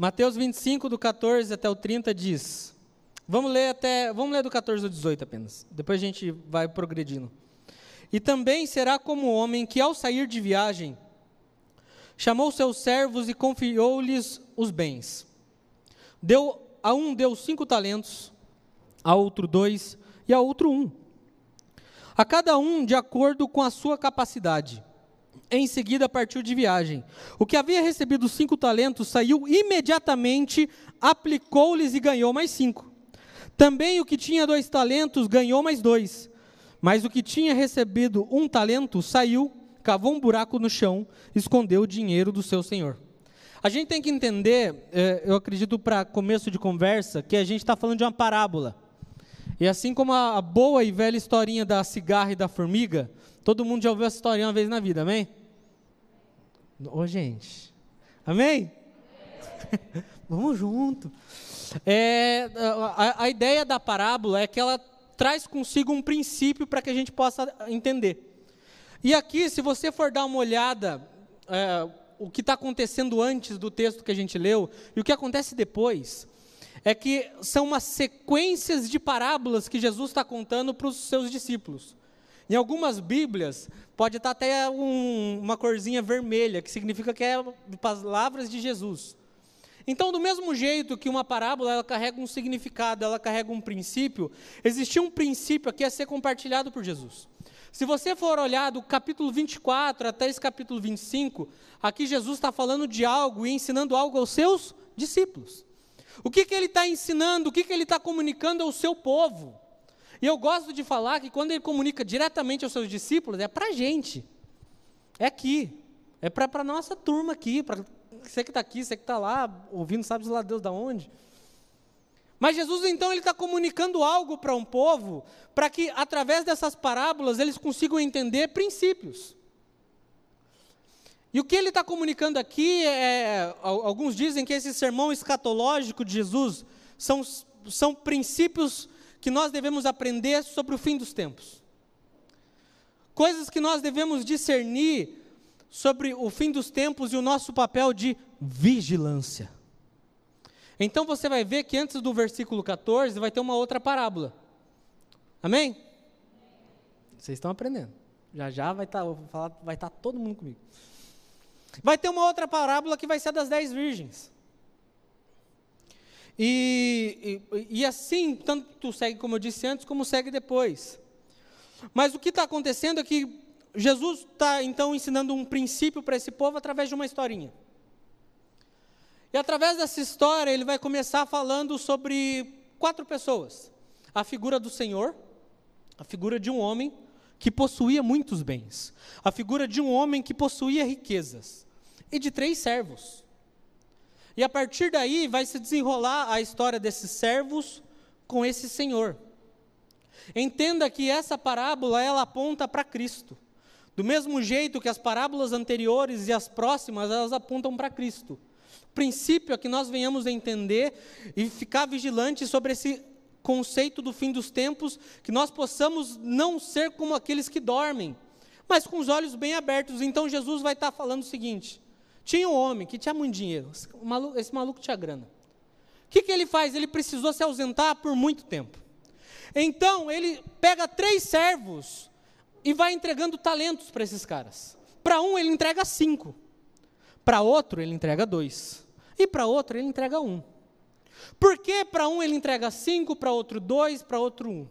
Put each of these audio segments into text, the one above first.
Mateus 25, do 14 até o 30 diz. Vamos ler até, vamos ler do 14 ao 18 apenas. Depois a gente vai progredindo. E também será como o homem que ao sair de viagem chamou seus servos e confiou-lhes os bens. Deu a um deu cinco talentos, a outro dois e a outro um. A cada um de acordo com a sua capacidade. Em seguida partiu de viagem. O que havia recebido cinco talentos saiu imediatamente, aplicou-lhes e ganhou mais cinco. Também o que tinha dois talentos ganhou mais dois. Mas o que tinha recebido um talento saiu, cavou um buraco no chão, escondeu o dinheiro do seu senhor. A gente tem que entender, é, eu acredito para começo de conversa, que a gente está falando de uma parábola. E assim como a boa e velha historinha da cigarra e da formiga, todo mundo já ouviu essa historinha uma vez na vida, amém? Ô, gente, amém? Vamos junto. É, a, a ideia da parábola é que ela traz consigo um princípio para que a gente possa entender. E aqui, se você for dar uma olhada, é, o que está acontecendo antes do texto que a gente leu e o que acontece depois, é que são umas sequências de parábolas que Jesus está contando para os seus discípulos. Em algumas Bíblias, pode estar até um, uma corzinha vermelha, que significa que é palavras de Jesus. Então, do mesmo jeito que uma parábola ela carrega um significado, ela carrega um princípio, existia um princípio aqui a ser compartilhado por Jesus. Se você for olhar do capítulo 24 até esse capítulo 25, aqui Jesus está falando de algo e ensinando algo aos seus discípulos. O que, que ele está ensinando, o que, que ele está comunicando ao seu povo? E eu gosto de falar que quando ele comunica diretamente aos seus discípulos, é para a gente, é aqui, é para a nossa turma aqui, para você que está aqui, você que está lá, ouvindo, sabe lá Deus da onde. Mas Jesus então ele está comunicando algo para um povo, para que através dessas parábolas eles consigam entender princípios. E o que ele está comunicando aqui é, alguns dizem que esse sermão escatológico de Jesus são, são princípios que nós devemos aprender sobre o fim dos tempos. Coisas que nós devemos discernir sobre o fim dos tempos e o nosso papel de vigilância. Então você vai ver que antes do versículo 14 vai ter uma outra parábola. Amém? Vocês estão aprendendo. Já já vai estar tá, vai estar tá todo mundo comigo. Vai ter uma outra parábola que vai ser das dez virgens. E, e, e, assim, tanto segue como eu disse antes, como segue depois. Mas o que está acontecendo é que Jesus está então ensinando um princípio para esse povo através de uma historinha. E através dessa história, ele vai começar falando sobre quatro pessoas: a figura do Senhor, a figura de um homem que possuía muitos bens, a figura de um homem que possuía riquezas, e de três servos. E a partir daí vai se desenrolar a história desses servos com esse Senhor. Entenda que essa parábola ela aponta para Cristo. Do mesmo jeito que as parábolas anteriores e as próximas, elas apontam para Cristo. O princípio é que nós venhamos a entender e ficar vigilantes sobre esse conceito do fim dos tempos, que nós possamos não ser como aqueles que dormem, mas com os olhos bem abertos. Então Jesus vai estar falando o seguinte: tinha um homem que tinha muito dinheiro, esse maluco tinha grana. O que, que ele faz? Ele precisou se ausentar por muito tempo. Então ele pega três servos e vai entregando talentos para esses caras. Para um, ele entrega cinco. Para outro, ele entrega dois. E para outro, ele entrega um. Por que para um ele entrega cinco, para outro dois, para outro um?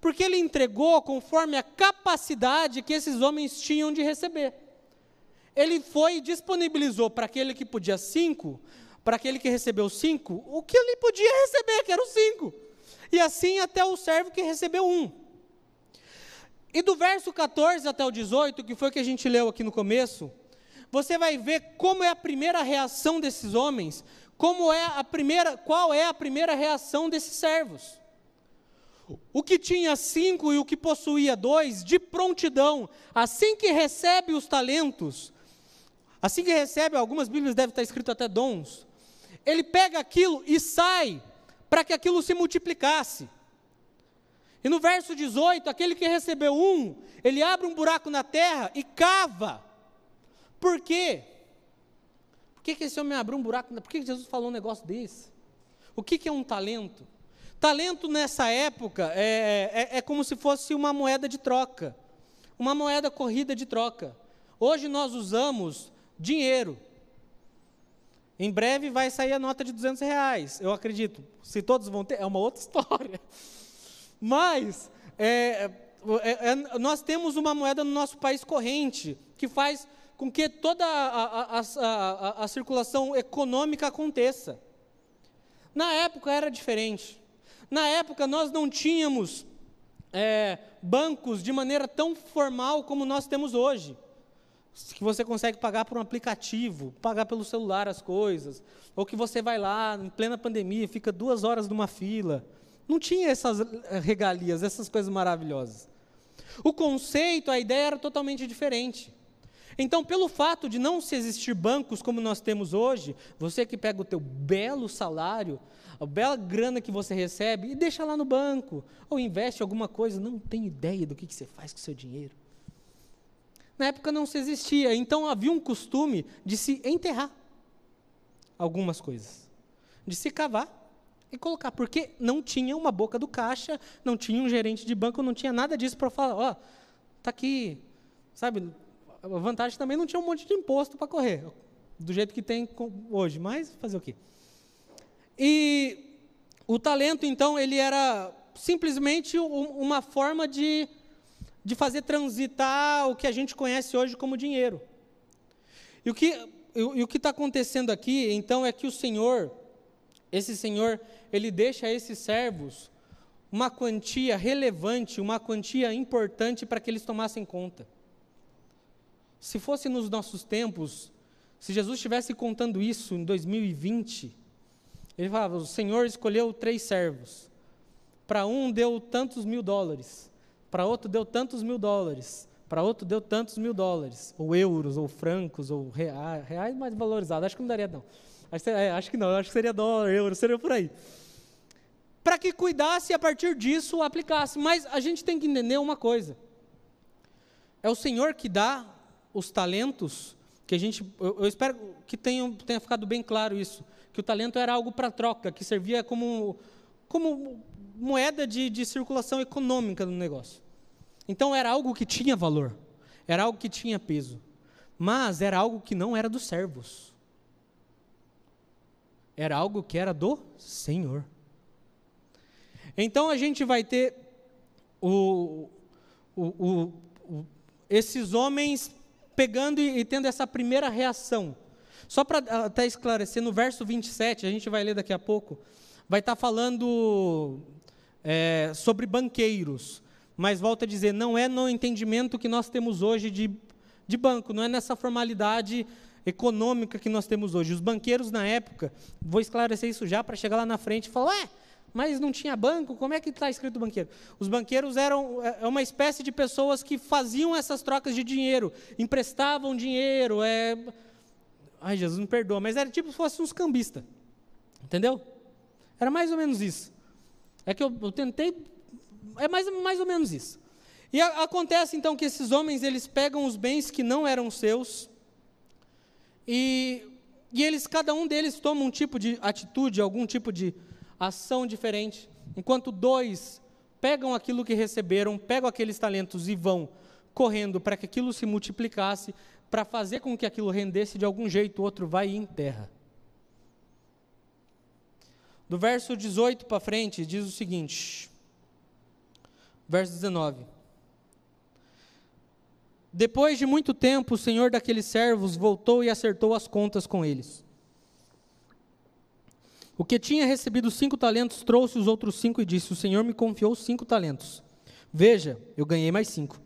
Porque ele entregou conforme a capacidade que esses homens tinham de receber. Ele foi e disponibilizou para aquele que podia cinco, para aquele que recebeu cinco, o que ele podia receber, que era o cinco. E assim até o servo que recebeu um. E do verso 14 até o 18, que foi que a gente leu aqui no começo, você vai ver como é a primeira reação desses homens, como é a primeira, qual é a primeira reação desses servos. O que tinha cinco e o que possuía dois, de prontidão, assim que recebe os talentos, assim que recebe, algumas Bíblias devem estar escrito até dons, ele pega aquilo e sai para que aquilo se multiplicasse. E no verso 18, aquele que recebeu um, ele abre um buraco na terra e cava. Por quê? Porque que, que esse homem abriu um buraco? Por que, que Jesus falou um negócio desse? O que, que é um talento? Talento nessa época é, é, é como se fosse uma moeda de troca, uma moeda corrida de troca. Hoje nós usamos dinheiro. Em breve vai sair a nota de 200 reais, eu acredito. Se todos vão ter, é uma outra história. Mas é, é, é, nós temos uma moeda no nosso país corrente que faz com que toda a, a, a, a circulação econômica aconteça. Na época era diferente. Na época nós não tínhamos é, bancos de maneira tão formal como nós temos hoje. Que você consegue pagar por um aplicativo, pagar pelo celular as coisas, ou que você vai lá em plena pandemia, fica duas horas numa fila. Não tinha essas eh, regalias, essas coisas maravilhosas. O conceito, a ideia era totalmente diferente. Então, pelo fato de não se existir bancos como nós temos hoje, você que pega o teu belo salário, a bela grana que você recebe e deixa lá no banco, ou investe alguma coisa, não tem ideia do que, que você faz com o seu dinheiro. Na época não se existia, então havia um costume de se enterrar algumas coisas, de se cavar e colocar, porque não tinha uma boca do caixa, não tinha um gerente de banco, não tinha nada disso para falar, ó, oh, tá aqui, sabe? A vantagem também não tinha um monte de imposto para correr, do jeito que tem hoje, mas fazer o quê? E o talento, então, ele era simplesmente uma forma de, de fazer transitar o que a gente conhece hoje como dinheiro. E o que e o que está acontecendo aqui, então, é que o Senhor, esse Senhor, ele deixa a esses servos uma quantia relevante, uma quantia importante para que eles tomassem conta. Se fosse nos nossos tempos, se Jesus estivesse contando isso em 2020, ele falava: o Senhor escolheu três servos. Para um deu tantos mil dólares, para outro deu tantos mil dólares, para outro deu tantos mil dólares, ou euros, ou francos, ou reais, reais mais valorizados. Acho que não daria, não. Acho, é, acho que não, acho que seria dólar, euro, seria por aí. Para que cuidasse e a partir disso aplicasse. Mas a gente tem que entender uma coisa: é o Senhor que dá os talentos, que a gente, eu, eu espero que tenha, tenha ficado bem claro isso que o talento era algo para troca, que servia como, como moeda de, de circulação econômica no negócio. Então era algo que tinha valor, era algo que tinha peso, mas era algo que não era dos servos. Era algo que era do Senhor. Então a gente vai ter o, o, o, esses homens pegando e, e tendo essa primeira reação só para ah, até esclarecer, no verso 27, a gente vai ler daqui a pouco, vai estar tá falando é, sobre banqueiros. Mas volta a dizer, não é no entendimento que nós temos hoje de, de banco, não é nessa formalidade econômica que nós temos hoje. Os banqueiros na época, vou esclarecer isso já para chegar lá na frente e falar, ué, mas não tinha banco, como é que está escrito banqueiro? Os banqueiros eram é, é uma espécie de pessoas que faziam essas trocas de dinheiro, emprestavam dinheiro, é, Ai, Jesus me perdoa, mas era tipo se fosse uns cambistas. Entendeu? Era mais ou menos isso. É que eu, eu tentei. É mais, mais ou menos isso. E a, acontece então que esses homens eles pegam os bens que não eram seus e, e eles cada um deles toma um tipo de atitude, algum tipo de ação diferente, enquanto dois pegam aquilo que receberam, pegam aqueles talentos e vão correndo para que aquilo se multiplicasse, para fazer com que aquilo rendesse de algum jeito, o outro vai e enterra. Do verso 18 para frente, diz o seguinte, verso 19: Depois de muito tempo, o senhor daqueles servos voltou e acertou as contas com eles. O que tinha recebido cinco talentos trouxe os outros cinco e disse: O senhor me confiou cinco talentos. Veja, eu ganhei mais cinco.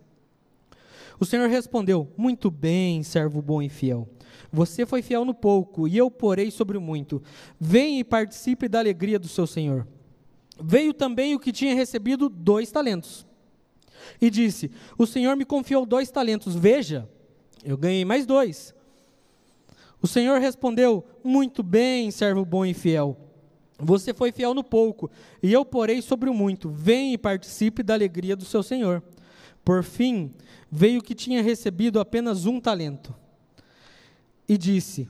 O Senhor respondeu: Muito bem, servo bom e fiel. Você foi fiel no pouco, e eu porei sobre o muito. Venha e participe da alegria do seu Senhor. Veio também o que tinha recebido dois talentos. E disse: O Senhor me confiou dois talentos. Veja, eu ganhei mais dois. O Senhor respondeu: Muito bem, servo bom e fiel. Você foi fiel no pouco, e eu porei sobre o muito. Venha e participe da alegria do seu Senhor. Por fim, veio que tinha recebido apenas um talento. E disse: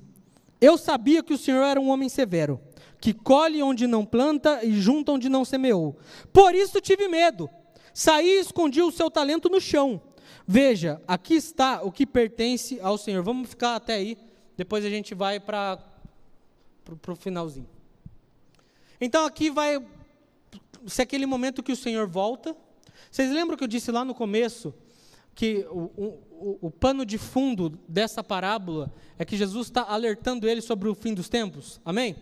Eu sabia que o Senhor era um homem severo, que colhe onde não planta e junta onde não semeou. Por isso tive medo. Saí e escondi o seu talento no chão. Veja, aqui está o que pertence ao Senhor. Vamos ficar até aí, depois a gente vai para o finalzinho. Então aqui vai se é aquele momento que o Senhor volta. Vocês lembram que eu disse lá no começo que o, o, o pano de fundo dessa parábola é que Jesus está alertando ele sobre o fim dos tempos? Amém?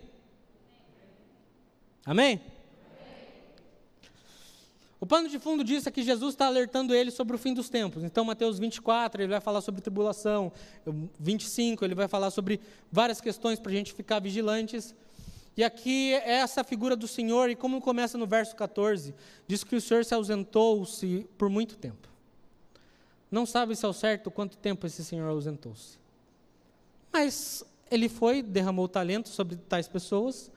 Amém? O pano de fundo disso é que Jesus está alertando ele sobre o fim dos tempos. Então, Mateus 24, ele vai falar sobre tribulação. 25, ele vai falar sobre várias questões para a gente ficar vigilantes. E aqui é essa figura do Senhor, e como começa no verso 14, diz que o Senhor se ausentou-se por muito tempo. Não sabe-se ao certo quanto tempo esse Senhor ausentou-se. Mas ele foi, derramou talento sobre tais pessoas,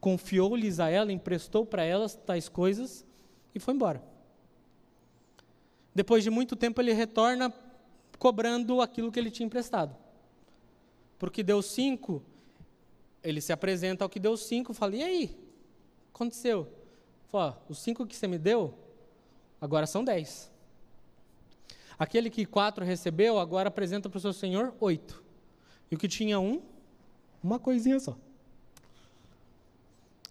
confiou-lhes a ela, emprestou para elas tais coisas e foi embora. Depois de muito tempo, ele retorna cobrando aquilo que ele tinha emprestado. Porque deu cinco, ele se apresenta ao que deu cinco, fala, e aí? Aconteceu? Fala, os cinco que você me deu, agora são dez. Aquele que quatro recebeu, agora apresenta para o seu senhor oito. E o que tinha um, uma coisinha só.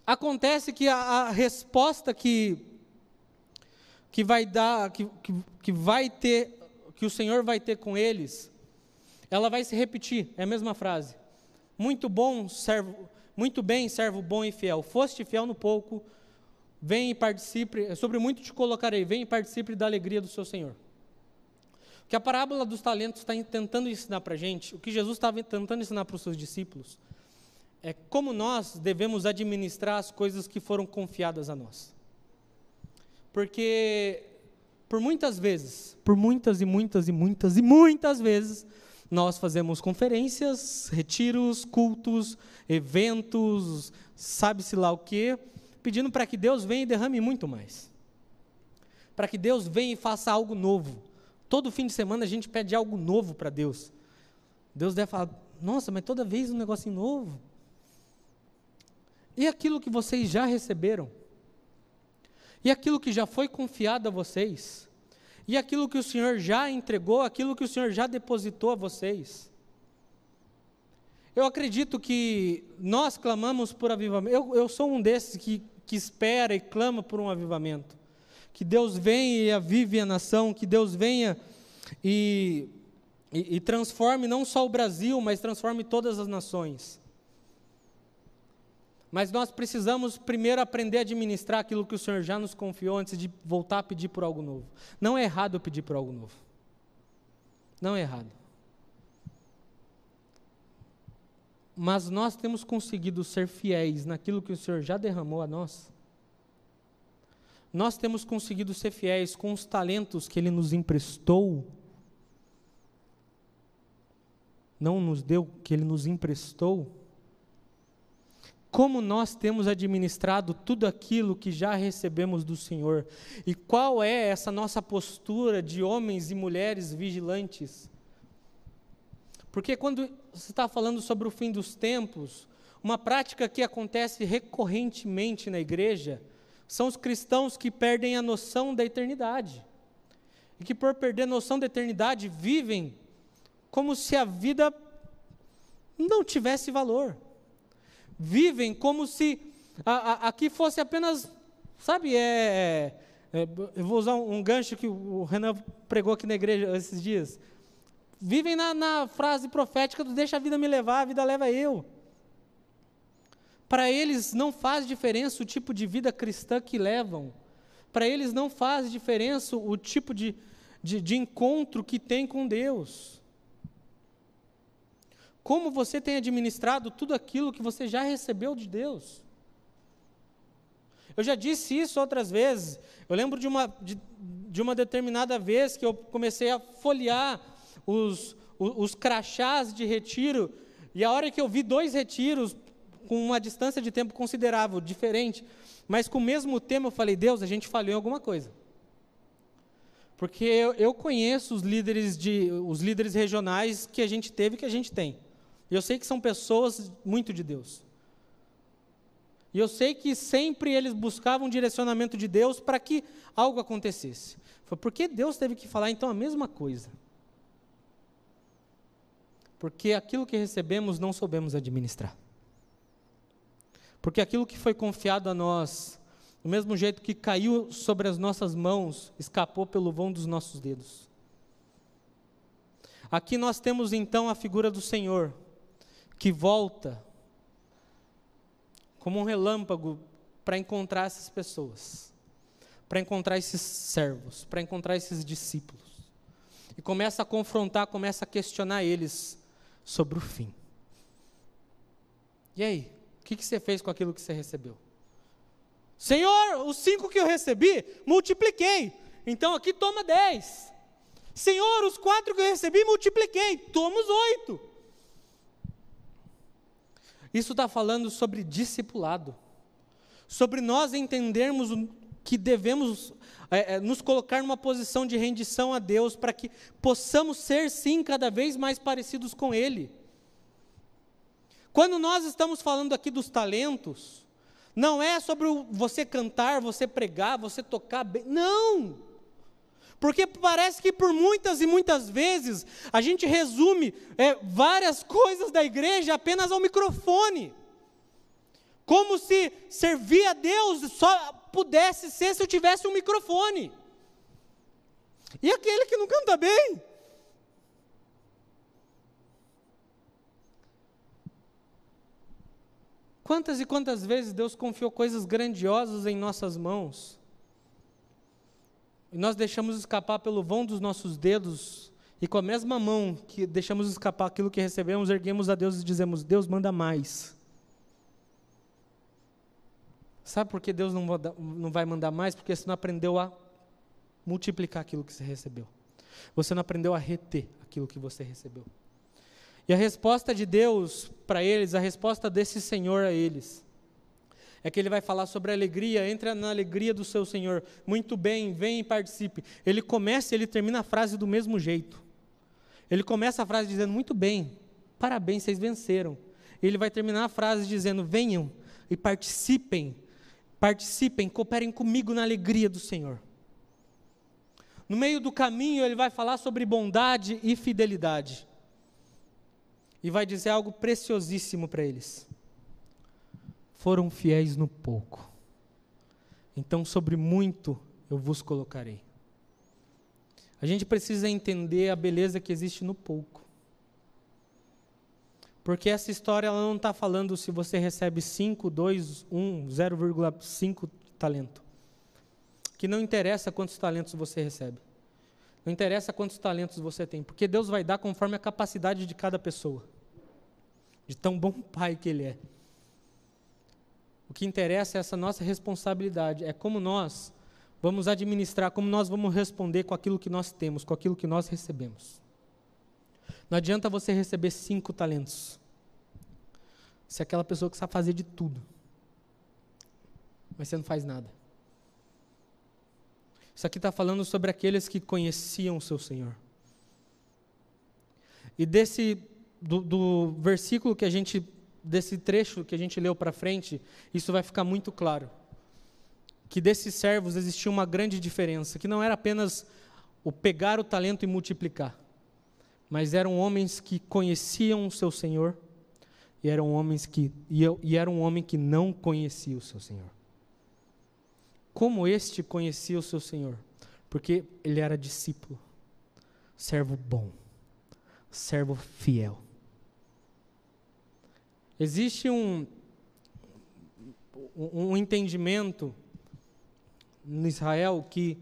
Acontece que a, a resposta que, que vai dar, que, que, que vai ter, que o Senhor vai ter com eles, ela vai se repetir, é a mesma frase. Muito bom, servo, muito bem, servo bom e fiel. Foste fiel no pouco, vem e participe, sobre muito te colocarei, vem e participe da alegria do seu Senhor. Que a parábola dos talentos está tentando ensinar para a gente, o que Jesus estava tentando ensinar para os seus discípulos, é como nós devemos administrar as coisas que foram confiadas a nós. Porque, por muitas vezes, por muitas e muitas e muitas e muitas vezes, nós fazemos conferências, retiros, cultos, eventos, sabe-se lá o quê, pedindo para que Deus venha e derrame muito mais. Para que Deus venha e faça algo novo. Todo fim de semana a gente pede algo novo para Deus. Deus deve falar: nossa, mas toda vez um negocinho novo. E aquilo que vocês já receberam? E aquilo que já foi confiado a vocês? E aquilo que o Senhor já entregou, aquilo que o Senhor já depositou a vocês. Eu acredito que nós clamamos por avivamento. Eu, eu sou um desses que, que espera e clama por um avivamento. Que Deus venha e avive a nação, que Deus venha e, e, e transforme não só o Brasil, mas transforme todas as nações. Mas nós precisamos primeiro aprender a administrar aquilo que o Senhor já nos confiou antes de voltar a pedir por algo novo. Não é errado pedir por algo novo. Não é errado. Mas nós temos conseguido ser fiéis naquilo que o Senhor já derramou a nós. Nós temos conseguido ser fiéis com os talentos que Ele nos emprestou. Não nos deu, que Ele nos emprestou como nós temos administrado tudo aquilo que já recebemos do Senhor e qual é essa nossa postura de homens e mulheres vigilantes. Porque quando você está falando sobre o fim dos tempos, uma prática que acontece recorrentemente na igreja são os cristãos que perdem a noção da eternidade. E que, por perder a noção da eternidade, vivem como se a vida não tivesse valor vivem como se a, a, aqui fosse apenas, sabe, é, é, eu vou usar um, um, gancho que o Renan pregou aqui na igreja esses dias. Vivem na, na frase profética do deixa a vida me levar, a vida leva eu. Para eles não faz diferença o tipo de vida cristã que levam. Para eles não faz diferença o tipo de, de, de encontro que tem com Deus. Como você tem administrado tudo aquilo que você já recebeu de Deus? Eu já disse isso outras vezes. Eu lembro de uma, de, de uma determinada vez que eu comecei a folhear os, os, os crachás de retiro, e a hora que eu vi dois retiros com uma distância de tempo considerável, diferente, mas com o mesmo tema, eu falei, Deus, a gente falhou em alguma coisa. Porque eu, eu conheço os líderes, de, os líderes regionais que a gente teve e que a gente tem. E eu sei que são pessoas muito de Deus. E eu sei que sempre eles buscavam direcionamento de Deus para que algo acontecesse. Foi porque Deus teve que falar então a mesma coisa. Porque aquilo que recebemos não soubemos administrar. Porque aquilo que foi confiado a nós, do mesmo jeito que caiu sobre as nossas mãos, escapou pelo vão dos nossos dedos. Aqui nós temos então a figura do Senhor, que volta como um relâmpago para encontrar essas pessoas, para encontrar esses servos, para encontrar esses discípulos. E começa a confrontar, começa a questionar eles sobre o fim. E aí, que, que você fez com aquilo que você recebeu? Senhor, os cinco que eu recebi, multipliquei. Então aqui toma dez. Senhor, os quatro que eu recebi, multipliquei. Toma os oito. Isso está falando sobre discipulado, sobre nós entendermos que devemos é, é, nos colocar numa posição de rendição a Deus para que possamos ser, sim, cada vez mais parecidos com Ele. Quando nós estamos falando aqui dos talentos, não é sobre você cantar, você pregar, você tocar bem. Não! Porque parece que por muitas e muitas vezes a gente resume é, várias coisas da igreja apenas ao microfone. Como se servir a Deus só pudesse ser se eu tivesse um microfone. E aquele que não canta bem? Quantas e quantas vezes Deus confiou coisas grandiosas em nossas mãos e nós deixamos escapar pelo vão dos nossos dedos, e com a mesma mão que deixamos escapar aquilo que recebemos, erguemos a Deus e dizemos: Deus manda mais. Sabe por que Deus não, vai mandar mais? Porque você não aprendeu a multiplicar aquilo que você recebeu. Você não aprendeu a reter aquilo que você recebeu. E a resposta de Deus para eles, a resposta desse Senhor a eles, é que ele vai falar sobre a alegria, entra na alegria do seu Senhor. Muito bem, vem e participe. Ele começa e ele termina a frase do mesmo jeito. Ele começa a frase dizendo: Muito bem, parabéns, vocês venceram. Ele vai terminar a frase dizendo: Venham e participem, participem, cooperem comigo na alegria do Senhor. No meio do caminho, ele vai falar sobre bondade e fidelidade. E vai dizer algo preciosíssimo para eles foram fiéis no pouco, então sobre muito eu vos colocarei. A gente precisa entender a beleza que existe no pouco. Porque essa história ela não está falando se você recebe 5, 2, 1, 0,5 talento. Que não interessa quantos talentos você recebe. Não interessa quantos talentos você tem. Porque Deus vai dar conforme a capacidade de cada pessoa. De tão bom pai que Ele é. O que interessa é essa nossa responsabilidade, é como nós vamos administrar, como nós vamos responder com aquilo que nós temos, com aquilo que nós recebemos. Não adianta você receber cinco talentos, se é aquela pessoa que sabe fazer de tudo, mas você não faz nada. Isso aqui está falando sobre aqueles que conheciam o seu Senhor. E desse, do, do versículo que a gente desse trecho que a gente leu para frente, isso vai ficar muito claro. Que desses servos existia uma grande diferença, que não era apenas o pegar o talento e multiplicar, mas eram homens que conheciam o seu Senhor e eram homens que e, e era um homem que não conhecia o seu Senhor. Como este conhecia o seu Senhor? Porque ele era discípulo, servo bom, servo fiel. Existe um, um entendimento em Israel que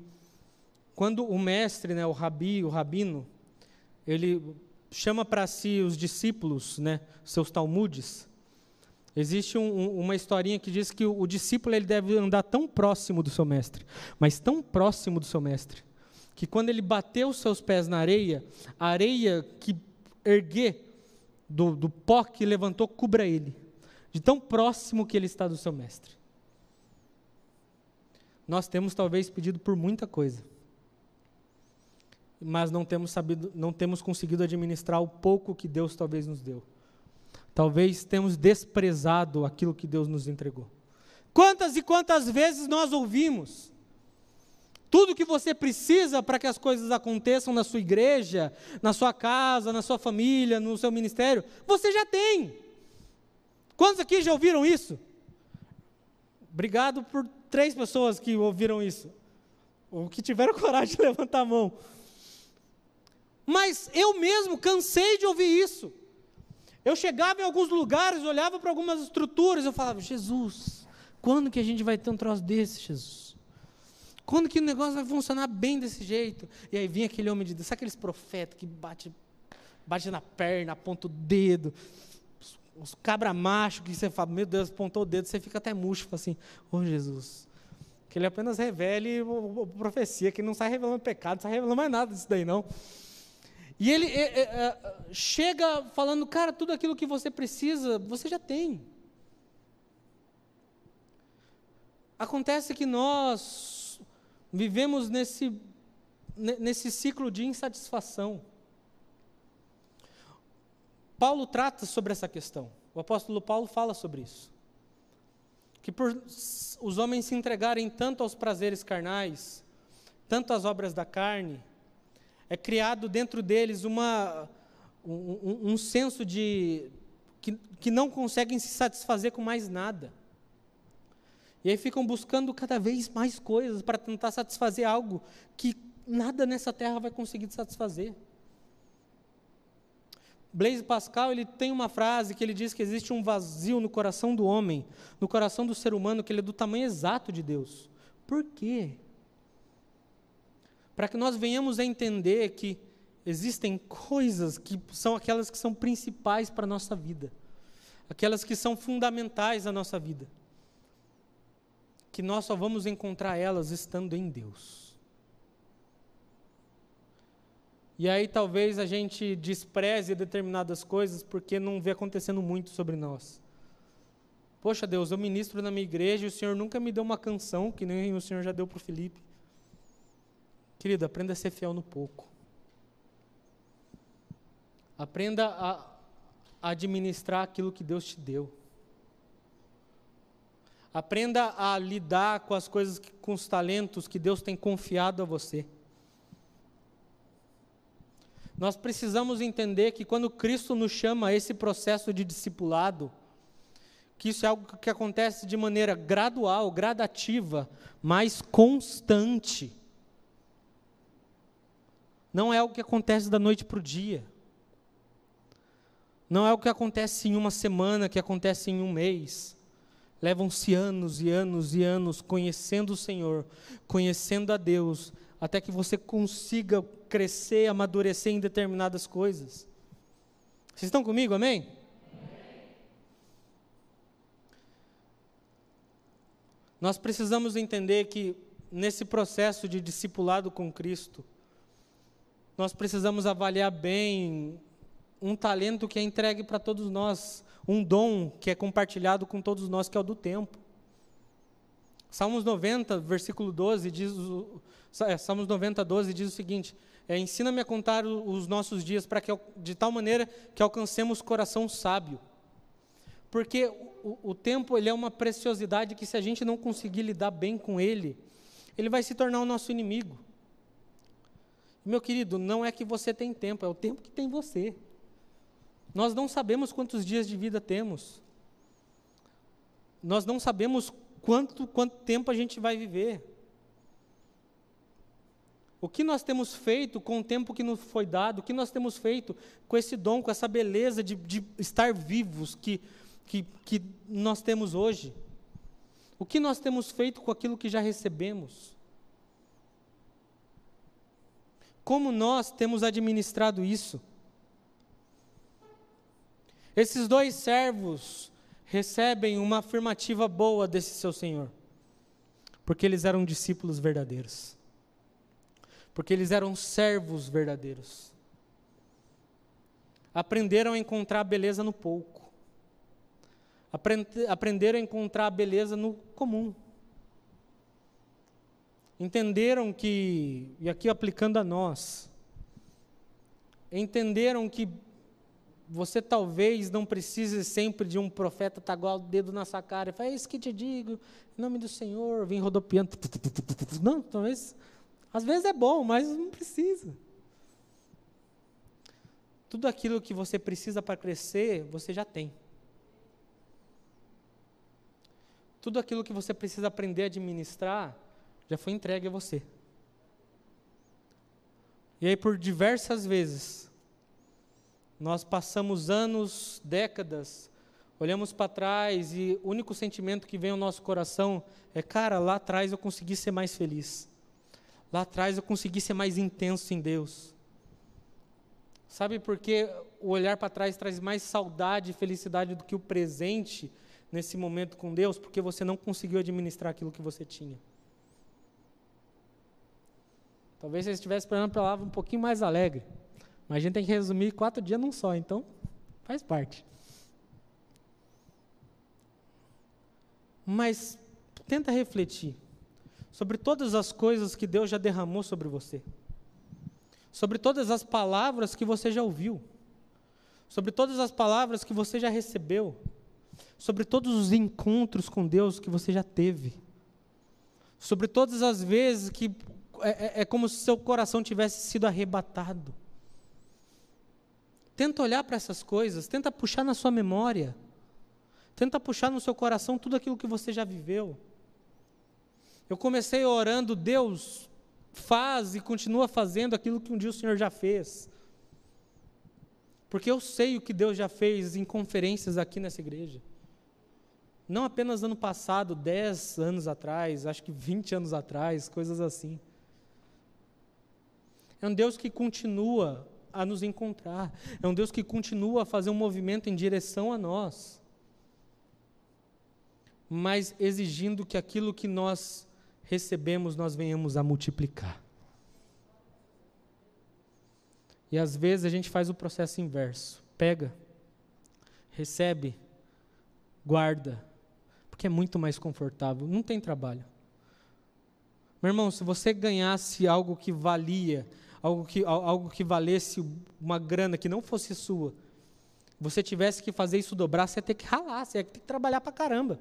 quando o mestre, né, o rabi, o rabino, ele chama para si os discípulos, né, seus talmudes, existe um, uma historinha que diz que o, o, discípulo ele deve andar tão próximo do seu mestre, mas tão próximo do seu mestre, que quando ele bateu os seus pés na areia, a areia que erguer do, do pó que levantou cubra ele, de tão próximo que ele está do seu mestre. Nós temos talvez pedido por muita coisa, mas não temos sabido, não temos conseguido administrar o pouco que Deus talvez nos deu. Talvez temos desprezado aquilo que Deus nos entregou. Quantas e quantas vezes nós ouvimos tudo que você precisa para que as coisas aconteçam na sua igreja, na sua casa, na sua família, no seu ministério, você já tem. Quantos aqui já ouviram isso? Obrigado por três pessoas que ouviram isso, ou que tiveram coragem de levantar a mão. Mas eu mesmo cansei de ouvir isso. Eu chegava em alguns lugares, olhava para algumas estruturas, eu falava: Jesus, quando que a gente vai ter um troço desse, Jesus? Quando que o negócio vai funcionar bem desse jeito? E aí vinha aquele homem de Deus, sabe aqueles profetas que bate, bate na perna, aponta o dedo, os cabra macho que você fala, meu Deus, apontou o dedo, você fica até murcho, fala assim, ô oh, Jesus, que ele apenas revele a profecia, que não sai revelando pecado, não sai revelando mais nada disso daí não. E ele é, é, chega falando, cara, tudo aquilo que você precisa, você já tem. Acontece que nós vivemos nesse, nesse ciclo de insatisfação. Paulo trata sobre essa questão. O apóstolo Paulo fala sobre isso. Que por os homens se entregarem tanto aos prazeres carnais, tanto às obras da carne, é criado dentro deles uma, um, um senso de que, que não conseguem se satisfazer com mais nada. E aí ficam buscando cada vez mais coisas para tentar satisfazer algo que nada nessa terra vai conseguir satisfazer. Blaise Pascal ele tem uma frase que ele diz que existe um vazio no coração do homem, no coração do ser humano, que ele é do tamanho exato de Deus. Por quê? Para que nós venhamos a entender que existem coisas que são aquelas que são principais para a nossa vida, aquelas que são fundamentais à nossa vida, que nós só vamos encontrar elas estando em Deus. E aí talvez a gente despreze determinadas coisas porque não vê acontecendo muito sobre nós. Poxa Deus, eu ministro na minha igreja e o Senhor nunca me deu uma canção que nem o Senhor já deu para o Felipe. Querido, aprenda a ser fiel no pouco. Aprenda a administrar aquilo que Deus te deu. Aprenda a lidar com as coisas, com os talentos que Deus tem confiado a você. Nós precisamos entender que quando Cristo nos chama a esse processo de discipulado, que isso é algo que acontece de maneira gradual, gradativa, mas constante. Não é algo que acontece da noite para o dia. Não é o que acontece em uma semana, que acontece em um mês. Levam-se anos e anos e anos conhecendo o Senhor, conhecendo a Deus, até que você consiga crescer, amadurecer em determinadas coisas. Vocês estão comigo, amém? amém? Nós precisamos entender que nesse processo de discipulado com Cristo, nós precisamos avaliar bem um talento que é entregue para todos nós, um dom que é compartilhado com todos nós, que é o do tempo. Salmos 90, versículo 12, diz, é, Salmos 90, 12 diz o seguinte, é, ensina-me a contar os nossos dias para que de tal maneira que alcancemos coração sábio. Porque o, o tempo ele é uma preciosidade que se a gente não conseguir lidar bem com ele, ele vai se tornar o nosso inimigo. Meu querido, não é que você tem tempo, é o tempo que tem você. Nós não sabemos quantos dias de vida temos. Nós não sabemos quanto, quanto tempo a gente vai viver. O que nós temos feito com o tempo que nos foi dado, o que nós temos feito com esse dom, com essa beleza de, de estar vivos que, que, que nós temos hoje? O que nós temos feito com aquilo que já recebemos? Como nós temos administrado isso? Esses dois servos recebem uma afirmativa boa desse seu senhor, porque eles eram discípulos verdadeiros, porque eles eram servos verdadeiros. Aprenderam a encontrar a beleza no pouco, aprenderam a encontrar a beleza no comum entenderam que, e aqui aplicando a nós, entenderam que você talvez não precise sempre de um profeta taguar o dedo na sua cara e falar, é isso que te digo, em nome do Senhor, vem rodopiando. Não, talvez, às vezes é bom, mas não precisa. Tudo aquilo que você precisa para crescer, você já tem. Tudo aquilo que você precisa aprender a administrar, já foi entregue a você. E aí, por diversas vezes, nós passamos anos, décadas, olhamos para trás e o único sentimento que vem ao nosso coração é: cara, lá atrás eu consegui ser mais feliz. Lá atrás eu consegui ser mais intenso em Deus. Sabe por que o olhar para trás traz mais saudade e felicidade do que o presente nesse momento com Deus? Porque você não conseguiu administrar aquilo que você tinha. Talvez você estivesse esperando a palavra um pouquinho mais alegre. Mas a gente tem que resumir quatro dias num só, então faz parte. Mas tenta refletir sobre todas as coisas que Deus já derramou sobre você, sobre todas as palavras que você já ouviu, sobre todas as palavras que você já recebeu, sobre todos os encontros com Deus que você já teve, sobre todas as vezes que é, é como se seu coração tivesse sido arrebatado Tenta olhar para essas coisas, tenta puxar na sua memória, tenta puxar no seu coração tudo aquilo que você já viveu. Eu comecei orando, Deus faz e continua fazendo aquilo que um dia o Senhor já fez. Porque eu sei o que Deus já fez em conferências aqui nessa igreja. Não apenas ano passado, 10 anos atrás, acho que 20 anos atrás, coisas assim. É um Deus que continua a nos encontrar. É um Deus que continua a fazer um movimento em direção a nós, mas exigindo que aquilo que nós recebemos nós venhamos a multiplicar. E às vezes a gente faz o processo inverso: pega, recebe, guarda, porque é muito mais confortável, não tem trabalho. Meu irmão, se você ganhasse algo que valia algo que, algo que valesse uma grana que não fosse sua, você tivesse que fazer isso dobrar, você ia ter que ralar, você ia ter que trabalhar para caramba.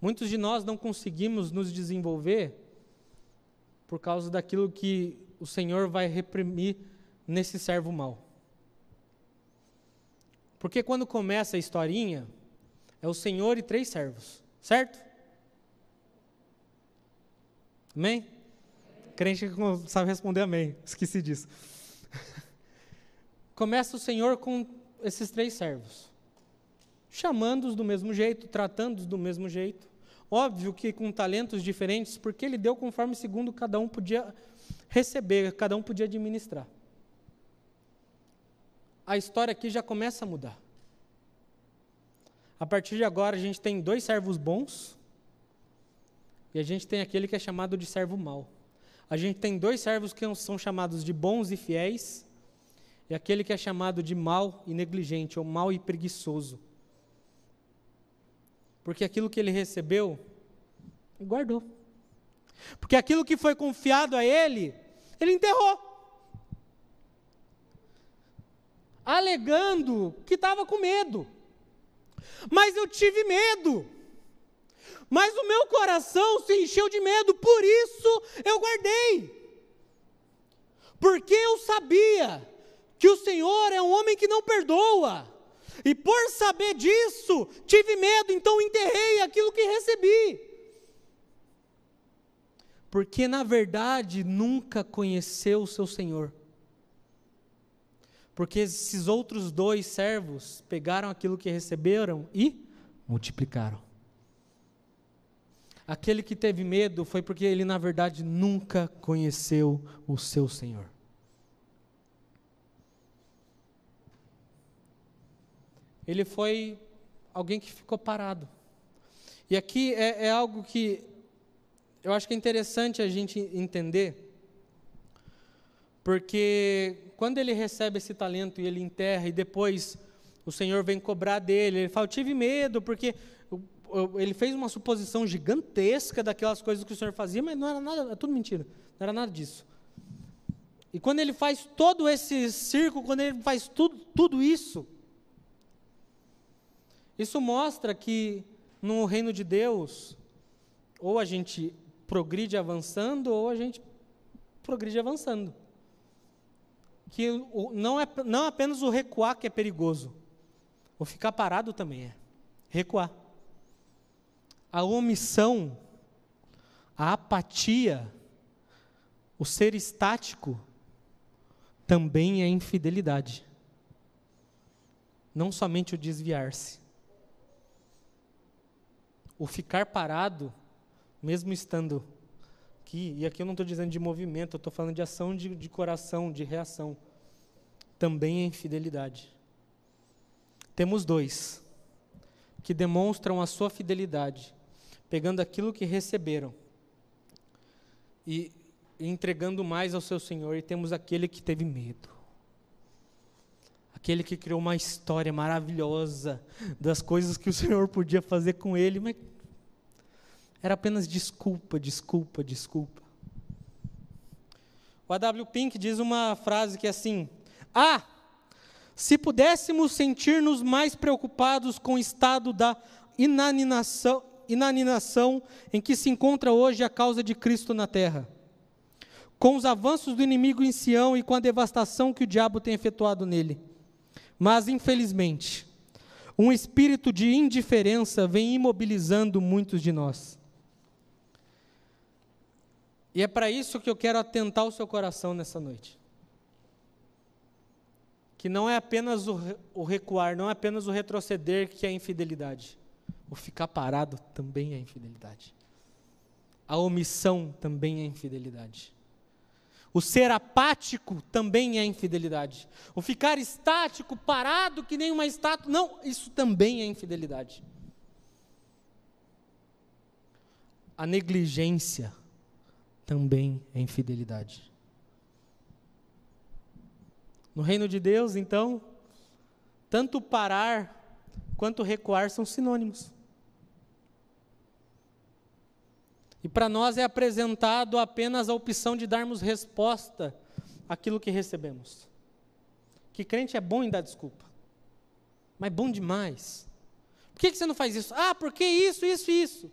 Muitos de nós não conseguimos nos desenvolver por causa daquilo que o Senhor vai reprimir nesse servo mal. Porque quando começa a historinha, é o Senhor e três servos, certo? Amém? Crente que sabe responder amém. Esqueci disso. Começa o Senhor com esses três servos, chamando-os do mesmo jeito, tratando-os do mesmo jeito. Óbvio que com talentos diferentes, porque ele deu conforme segundo cada um podia receber, cada um podia administrar. A história aqui já começa a mudar. A partir de agora, a gente tem dois servos bons e a gente tem aquele que é chamado de servo mau a gente tem dois servos que são chamados de bons e fiéis, e aquele que é chamado de mal e negligente, ou mal e preguiçoso. Porque aquilo que ele recebeu, guardou. Porque aquilo que foi confiado a ele, ele enterrou. Alegando que estava com medo. Mas eu tive medo. Mas o meu coração se encheu de medo, por isso eu guardei. Porque eu sabia que o Senhor é um homem que não perdoa. E por saber disso, tive medo, então enterrei aquilo que recebi. Porque na verdade nunca conheceu o seu Senhor. Porque esses outros dois servos pegaram aquilo que receberam e multiplicaram. Aquele que teve medo foi porque ele, na verdade, nunca conheceu o seu Senhor. Ele foi alguém que ficou parado. E aqui é, é algo que eu acho que é interessante a gente entender, porque quando ele recebe esse talento e ele enterra, e depois o Senhor vem cobrar dele, ele fala: Eu tive medo, porque ele fez uma suposição gigantesca daquelas coisas que o Senhor fazia, mas não era nada, é tudo mentira, não era nada disso. E quando ele faz todo esse circo, quando ele faz tudo, tudo isso, isso mostra que no reino de Deus, ou a gente progride avançando, ou a gente progride avançando. Que não é não apenas o recuar que é perigoso, o ficar parado também é. Recuar. A omissão, a apatia, o ser estático, também é infidelidade. Não somente o desviar-se. O ficar parado, mesmo estando aqui, e aqui eu não estou dizendo de movimento, eu estou falando de ação de, de coração, de reação, também é infidelidade. Temos dois que demonstram a sua fidelidade, pegando aquilo que receberam e entregando mais ao seu Senhor, e temos aquele que teve medo. Aquele que criou uma história maravilhosa das coisas que o Senhor podia fazer com ele, mas era apenas desculpa, desculpa, desculpa. O A.W. Pink diz uma frase que é assim: Ah, se pudéssemos sentir-nos mais preocupados com o estado da inanição, inanição em que se encontra hoje a causa de Cristo na terra com os avanços do inimigo em Sião e com a devastação que o diabo tem efetuado nele. Mas, infelizmente, um espírito de indiferença vem imobilizando muitos de nós. E é para isso que eu quero atentar o seu coração nessa noite. Que não é apenas o, recuar, não é apenas o retroceder que é infidelidade. O ficar parado também é infidelidade. A omissão também é infidelidade. O ser apático também é infidelidade. O ficar estático, parado, que nem uma estátua, não, isso também é infidelidade. A negligência também é infidelidade. No reino de Deus, então, tanto parar quanto recuar são sinônimos. E para nós é apresentado apenas a opção de darmos resposta àquilo que recebemos. Que crente é bom em dar desculpa, mas bom demais. Por que, que você não faz isso? Ah, porque isso, isso, isso.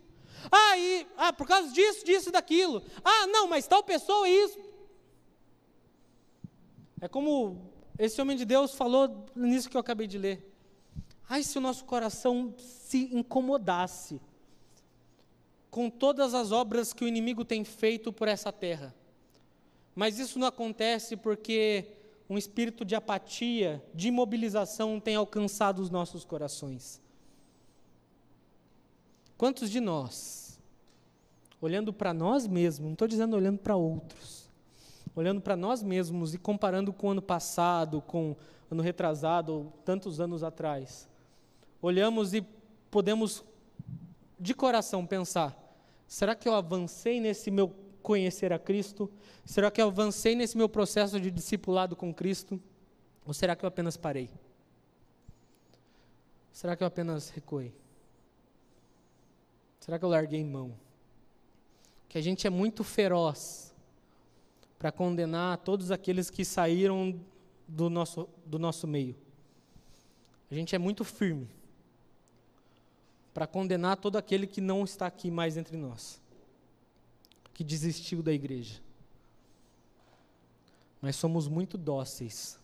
Ah, e, ah, por causa disso, disso e daquilo. Ah, não, mas tal pessoa isso. É como esse homem de Deus falou nisso que eu acabei de ler. Ai, se o nosso coração se incomodasse com todas as obras que o inimigo tem feito por essa terra. Mas isso não acontece porque um espírito de apatia, de imobilização tem alcançado os nossos corações. Quantos de nós, olhando para nós mesmos, não estou dizendo olhando para outros, olhando para nós mesmos e comparando com o ano passado, com o ano retrasado, ou tantos anos atrás, olhamos e podemos de coração pensar: será que eu avancei nesse meu conhecer a Cristo? Será que eu avancei nesse meu processo de discipulado com Cristo? Ou será que eu apenas parei? Será que eu apenas recuei? Será que eu larguei mão? Que a gente é muito feroz para condenar todos aqueles que saíram do nosso, do nosso meio. A gente é muito firme para condenar todo aquele que não está aqui mais entre nós, que desistiu da igreja. Mas somos muito dóceis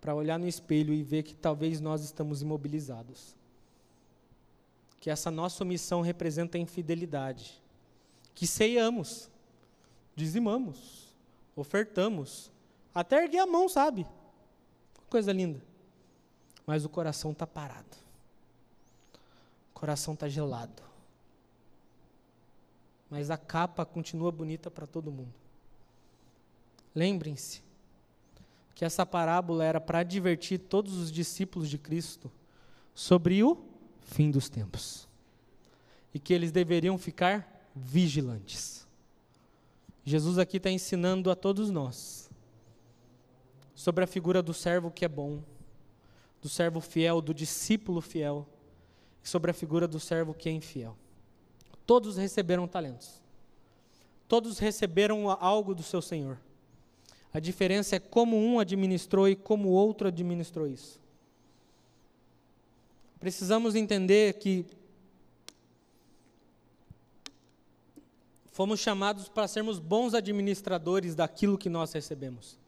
para olhar no espelho e ver que talvez nós estamos imobilizados. Que essa nossa omissão representa infidelidade. Que ceiamos, dizimamos, ofertamos, até erguer a mão, sabe? Coisa linda. Mas o coração está parado coração está gelado. Mas a capa continua bonita para todo mundo. Lembrem-se que essa parábola era para advertir todos os discípulos de Cristo sobre o fim dos tempos. E que eles deveriam ficar vigilantes. Jesus aqui está ensinando a todos nós sobre a figura do servo que é bom, do servo fiel, do discípulo fiel sobre a figura do servo que é infiel. Todos receberam talentos. Todos receberam algo do seu Senhor. A diferença é como um administrou e como o outro administrou isso. Precisamos entender que fomos chamados para sermos bons administradores daquilo que nós recebemos.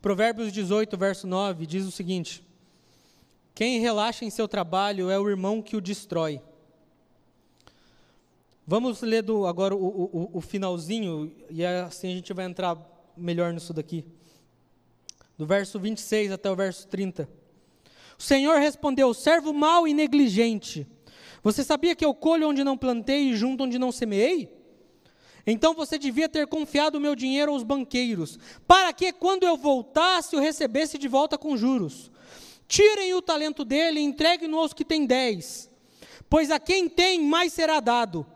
Provérbios 18, verso 9 diz o seguinte: Quem relaxa em seu trabalho é o irmão que o destrói. Vamos ler do, agora o, o, o finalzinho, e assim a gente vai entrar melhor nisso daqui. Do verso 26 até o verso 30. O Senhor respondeu: servo mau e negligente. Você sabia que eu colho onde não plantei e junto onde não semeei? Então você devia ter confiado o meu dinheiro aos banqueiros, para que quando eu voltasse o recebesse de volta com juros. Tirem o talento dele e entreguem-no aos que têm dez. Pois a quem tem, mais será dado,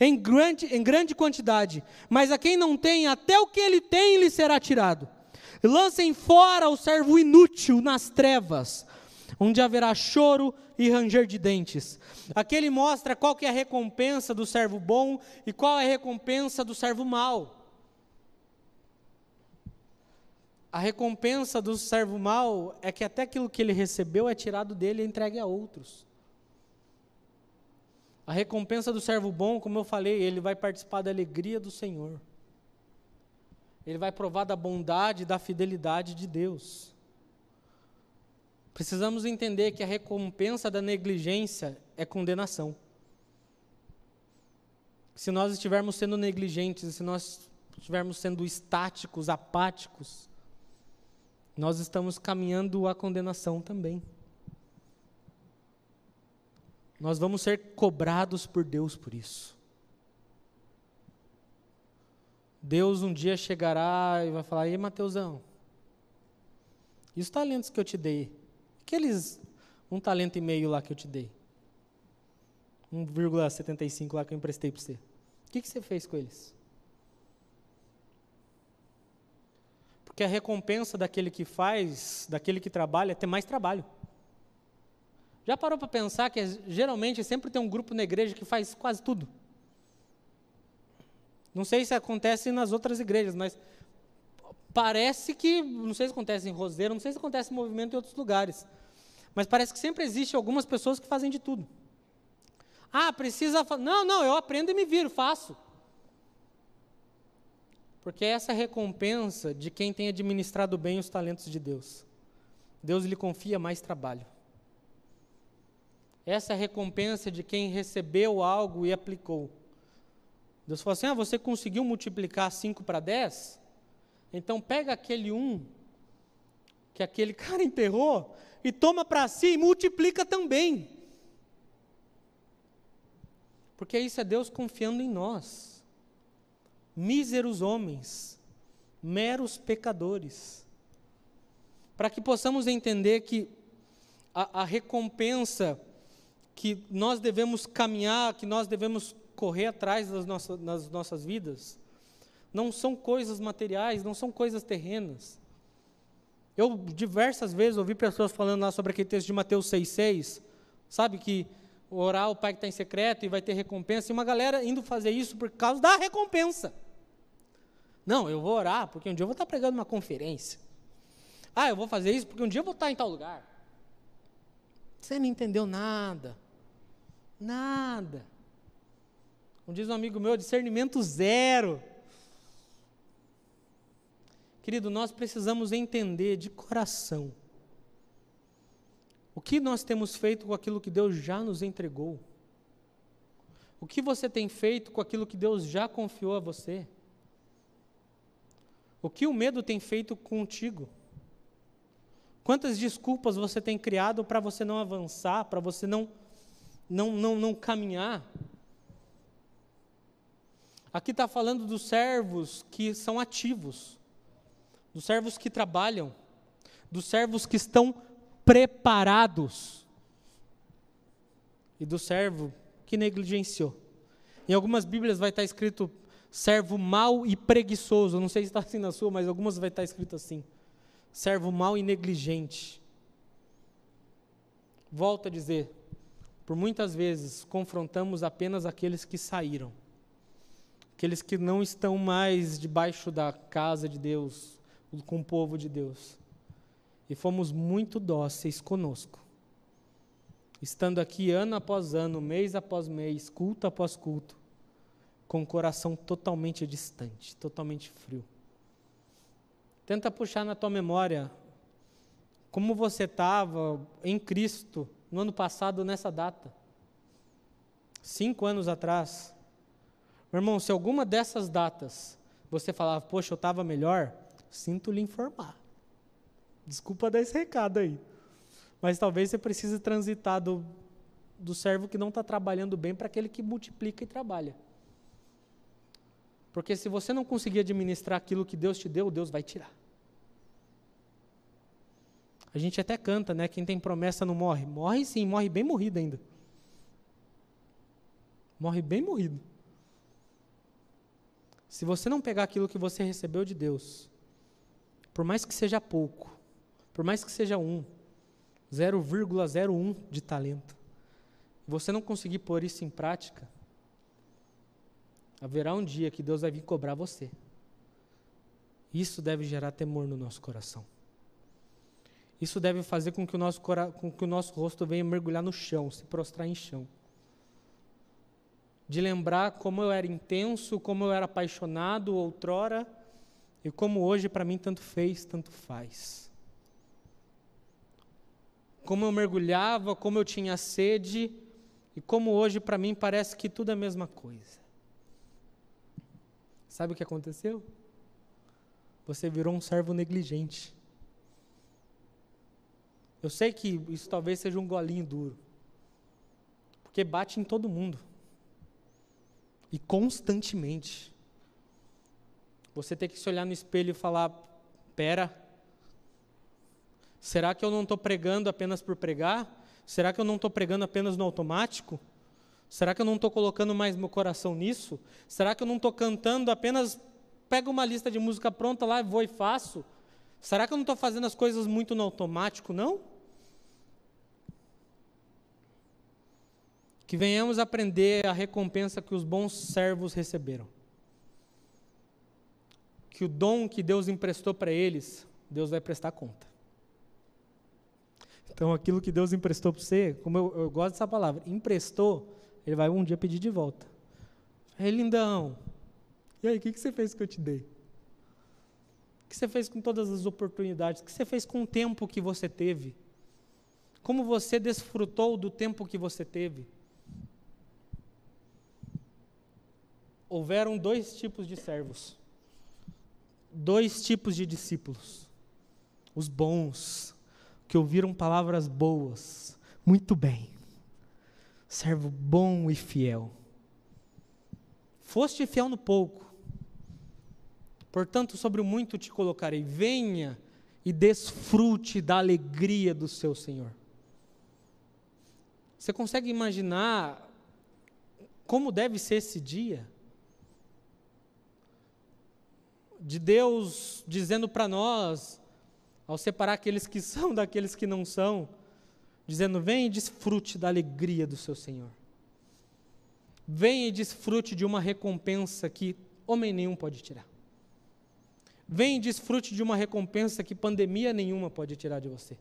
em grande, em grande quantidade. Mas a quem não tem, até o que ele tem lhe será tirado. Lancem fora o servo inútil nas trevas, onde haverá choro e ranger de dentes. Aqui ele mostra qual que é a recompensa do servo bom e qual é a recompensa do servo mau. A recompensa do servo mau é que até aquilo que ele recebeu é tirado dele e entregue a outros. A recompensa do servo bom, como eu falei, ele vai participar da alegria do Senhor. Ele vai provar da bondade e da fidelidade de Deus. Precisamos entender que a recompensa da negligência é condenação. Se nós estivermos sendo negligentes, se nós estivermos sendo estáticos, apáticos, nós estamos caminhando à condenação também. Nós vamos ser cobrados por Deus por isso. Deus um dia chegará e vai falar: Ei, Mateusão, e os talentos que eu te dei? Aqueles um talento e meio lá que eu te dei. 1,75 lá que eu emprestei para você. O que, que você fez com eles? Porque a recompensa daquele que faz, daquele que trabalha, é ter mais trabalho. Já parou para pensar que geralmente sempre tem um grupo na igreja que faz quase tudo? Não sei se acontece nas outras igrejas, mas parece que, não sei se acontece em Roseiro, não sei se acontece em movimento em outros lugares, mas parece que sempre existe algumas pessoas que fazem de tudo. Ah, precisa. Não, não, eu aprendo e me viro, faço. Porque essa é a recompensa de quem tem administrado bem os talentos de Deus. Deus lhe confia mais trabalho. Essa é a recompensa de quem recebeu algo e aplicou. Deus falou assim: ah, você conseguiu multiplicar 5 para 10? Então pega aquele um que aquele cara enterrou e toma para si e multiplica também. Porque isso é Deus confiando em nós. Míseros homens, meros pecadores. Para que possamos entender que a, a recompensa que nós devemos caminhar, que nós devemos correr atrás das nossas, nas nossas vidas, não são coisas materiais, não são coisas terrenas. Eu diversas vezes ouvi pessoas falando lá sobre aquele texto de Mateus 6,6, sabe que orar o Pai que está em secreto e vai ter recompensa, e uma galera indo fazer isso por causa da recompensa. Não, eu vou orar porque um dia eu vou estar pregando uma conferência. Ah, eu vou fazer isso porque um dia eu vou estar em tal lugar. Você não entendeu nada. Nada. Como diz um amigo meu, discernimento zero. Querido, nós precisamos entender de coração o que nós temos feito com aquilo que Deus já nos entregou. O que você tem feito com aquilo que Deus já confiou a você? O que o medo tem feito contigo? Quantas desculpas você tem criado para você não avançar, para você não não, não, não caminhar. Aqui está falando dos servos que são ativos, dos servos que trabalham, dos servos que estão preparados e do servo que negligenciou. Em algumas Bíblias vai estar escrito servo mau e preguiçoso. Não sei se está assim na sua, mas algumas vai estar escrito assim: servo mau e negligente. Volto a dizer, por muitas vezes confrontamos apenas aqueles que saíram, aqueles que não estão mais debaixo da casa de Deus, com o povo de Deus. E fomos muito dóceis conosco. Estando aqui ano após ano, mês após mês, culto após culto, com o coração totalmente distante, totalmente frio. Tenta puxar na tua memória como você estava em Cristo no ano passado, nessa data. Cinco anos atrás. Meu irmão, se alguma dessas datas você falava, poxa, eu estava melhor, sinto lhe informar. Desculpa dar esse recado aí. Mas talvez você precise transitar do, do servo que não está trabalhando bem para aquele que multiplica e trabalha. Porque se você não conseguir administrar aquilo que Deus te deu, Deus vai tirar. A gente até canta, né? Quem tem promessa não morre. Morre sim, morre bem morrido ainda. Morre bem morrido. Se você não pegar aquilo que você recebeu de Deus, por mais que seja pouco, por mais que seja um, 0,01 de talento, você não conseguir pôr isso em prática, haverá um dia que Deus vai vir cobrar você. Isso deve gerar temor no nosso coração. Isso deve fazer com que o nosso, com que o nosso rosto venha mergulhar no chão, se prostrar em chão. De lembrar como eu era intenso, como eu era apaixonado outrora, e como hoje para mim tanto fez, tanto faz. Como eu mergulhava, como eu tinha sede, e como hoje para mim parece que tudo é a mesma coisa. Sabe o que aconteceu? Você virou um servo negligente. Eu sei que isso talvez seja um golinho duro, porque bate em todo mundo e constantemente. Você tem que se olhar no espelho e falar: pera, será que eu não estou pregando apenas por pregar? Será que eu não estou pregando apenas no automático? Será que eu não estou colocando mais meu coração nisso? Será que eu não estou cantando apenas pego uma lista de música pronta lá, vou e faço? Será que eu não estou fazendo as coisas muito no automático, não? Que venhamos aprender a recompensa que os bons servos receberam. Que o dom que Deus emprestou para eles, Deus vai prestar conta. Então, aquilo que Deus emprestou para você, como eu, eu gosto dessa palavra, emprestou, ele vai um dia pedir de volta. Ei, lindão, e aí, o que, que você fez que eu te dei? O que você fez com todas as oportunidades? O que você fez com o tempo que você teve? Como você desfrutou do tempo que você teve? Houveram dois tipos de servos, dois tipos de discípulos. Os bons, que ouviram palavras boas, muito bem. Servo bom e fiel. Foste fiel no pouco, Portanto, sobre o muito te colocarei. Venha e desfrute da alegria do seu Senhor. Você consegue imaginar como deve ser esse dia? De Deus dizendo para nós, ao separar aqueles que são daqueles que não são, dizendo: Venha e desfrute da alegria do seu Senhor. Venha e desfrute de uma recompensa que homem nenhum pode tirar. Vem e desfrute de uma recompensa que pandemia nenhuma pode tirar de você.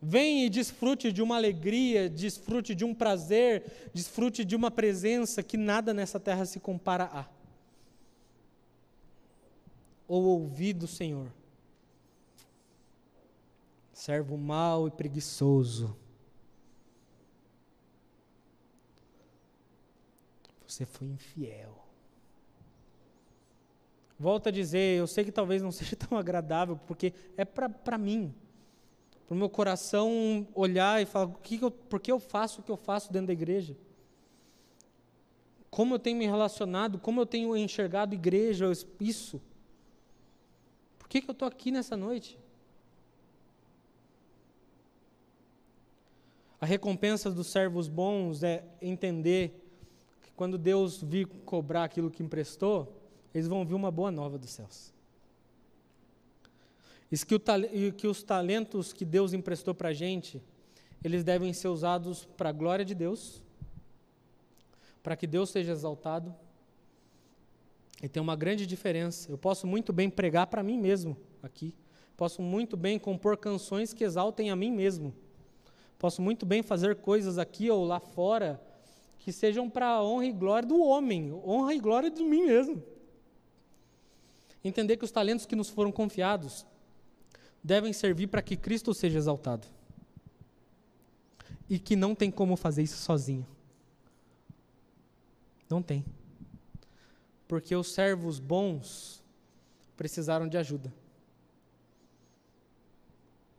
Vem e desfrute de uma alegria, desfrute de um prazer, desfrute de uma presença que nada nessa terra se compara a. Ou ouvir do Senhor. Servo mau e preguiçoso. Você foi infiel. Volto a dizer, eu sei que talvez não seja tão agradável, porque é para mim, para o meu coração olhar e falar, que que eu, por que eu faço o que eu faço dentro da igreja? Como eu tenho me relacionado, como eu tenho enxergado igreja, isso? Por que, que eu estou aqui nessa noite? A recompensa dos servos bons é entender que quando Deus vir cobrar aquilo que emprestou, eles vão ouvir uma boa nova dos céus. O, que os talentos que Deus emprestou para a gente, eles devem ser usados para a glória de Deus, para que Deus seja exaltado, E tem uma grande diferença. Eu posso muito bem pregar para mim mesmo aqui. Posso muito bem compor canções que exaltem a mim mesmo. Posso muito bem fazer coisas aqui ou lá fora que sejam para a honra e glória do homem, honra e glória de mim mesmo. Entender que os talentos que nos foram confiados devem servir para que Cristo seja exaltado. E que não tem como fazer isso sozinho. Não tem. Porque os servos bons precisaram de ajuda.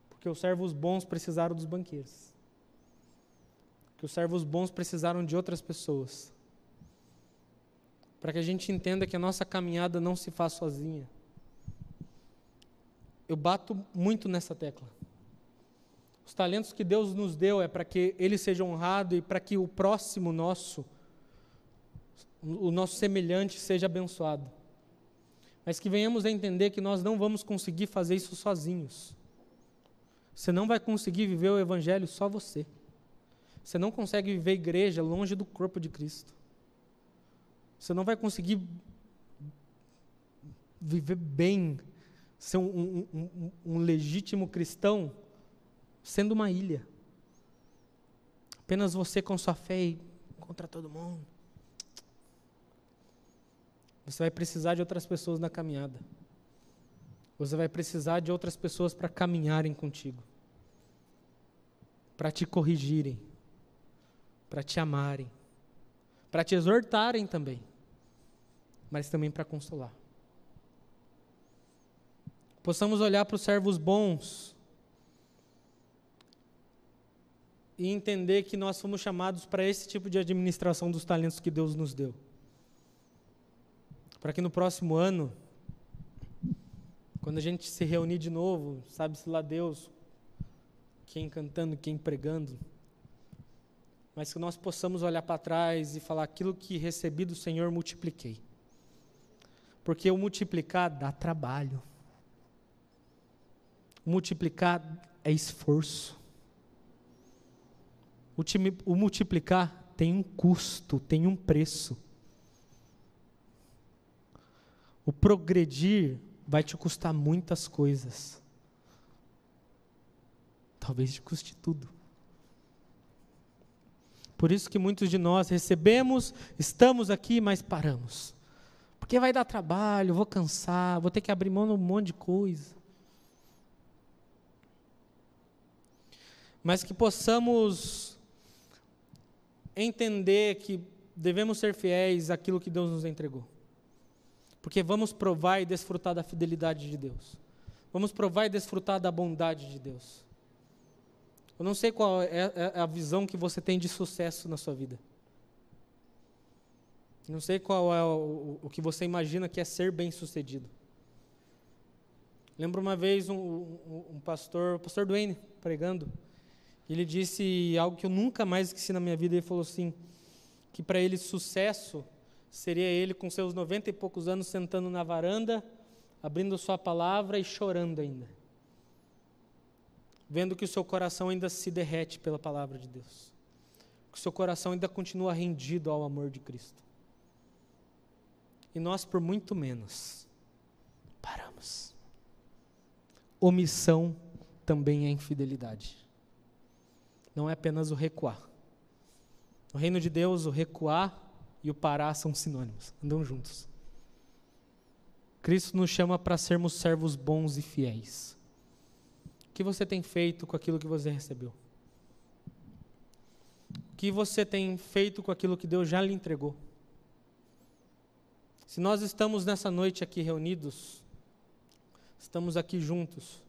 Porque os servos bons precisaram dos banqueiros que os servos bons precisaram de outras pessoas. Para que a gente entenda que a nossa caminhada não se faz sozinha. Eu bato muito nessa tecla. Os talentos que Deus nos deu é para que Ele seja honrado e para que o próximo nosso, o nosso semelhante, seja abençoado. Mas que venhamos a entender que nós não vamos conseguir fazer isso sozinhos. Você não vai conseguir viver o Evangelho só você. Você não consegue viver igreja longe do corpo de Cristo. Você não vai conseguir viver bem, ser um, um, um, um legítimo cristão, sendo uma ilha. Apenas você com sua fé e contra todo mundo. Você vai precisar de outras pessoas na caminhada. Você vai precisar de outras pessoas para caminharem contigo, para te corrigirem, para te amarem, para te exortarem também, mas também para consolar. Possamos olhar para os servos bons e entender que nós fomos chamados para esse tipo de administração dos talentos que Deus nos deu. Para que no próximo ano, quando a gente se reunir de novo, sabe-se lá Deus, quem cantando, quem pregando, mas que nós possamos olhar para trás e falar aquilo que recebi do Senhor, multipliquei. Porque o multiplicar dá trabalho. O multiplicar é esforço. O multiplicar tem um custo, tem um preço. O progredir vai te custar muitas coisas. Talvez te custe tudo. Por isso que muitos de nós recebemos, estamos aqui, mas paramos. Porque vai dar trabalho, vou cansar, vou ter que abrir mão de um monte de coisa. Mas que possamos entender que devemos ser fiéis àquilo que Deus nos entregou. Porque vamos provar e desfrutar da fidelidade de Deus. Vamos provar e desfrutar da bondade de Deus. Eu não sei qual é, é, é a visão que você tem de sucesso na sua vida. Não sei qual é o, o que você imagina que é ser bem-sucedido. Lembro uma vez um, um, um, pastor, o pastor Duane, pregando. Ele disse algo que eu nunca mais esqueci na minha vida. Ele falou assim: que para ele sucesso seria ele com seus noventa e poucos anos sentando na varanda, abrindo sua palavra e chorando ainda vendo que o seu coração ainda se derrete pela palavra de Deus, que o seu coração ainda continua rendido ao amor de Cristo. E nós, por muito menos, paramos. Omissão também é infidelidade. Não é apenas o recuar. No reino de Deus, o recuar e o parar são sinônimos, andam juntos. Cristo nos chama para sermos servos bons e fiéis que você tem feito com aquilo que você recebeu? O que você tem feito com aquilo que Deus já lhe entregou? Se nós estamos nessa noite aqui reunidos, estamos aqui juntos,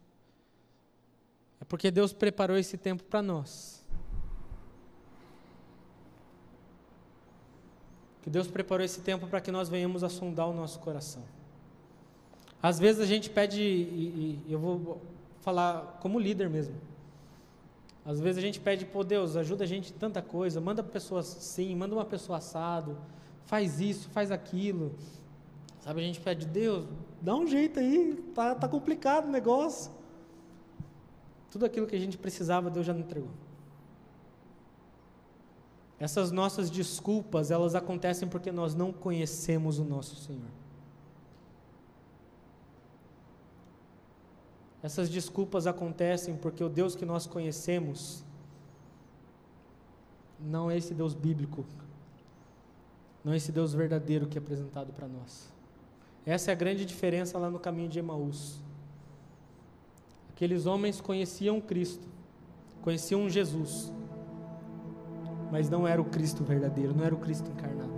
é porque Deus preparou esse tempo para nós. Que Deus preparou esse tempo para que nós venhamos a sondar o nosso coração. Às vezes a gente pede, e, e eu vou falar como líder mesmo. Às vezes a gente pede, pô, Deus, ajuda a gente em tanta coisa, manda pessoas sim, manda uma pessoa assado, faz isso, faz aquilo. Sabe, a gente pede, Deus, dá um jeito aí, tá, tá complicado o negócio. Tudo aquilo que a gente precisava, Deus já nos entregou. Essas nossas desculpas, elas acontecem porque nós não conhecemos o nosso Senhor. Essas desculpas acontecem porque o Deus que nós conhecemos não é esse Deus bíblico, não é esse Deus verdadeiro que é apresentado para nós. Essa é a grande diferença lá no caminho de Emaús. Aqueles homens conheciam Cristo, conheciam Jesus, mas não era o Cristo verdadeiro, não era o Cristo encarnado.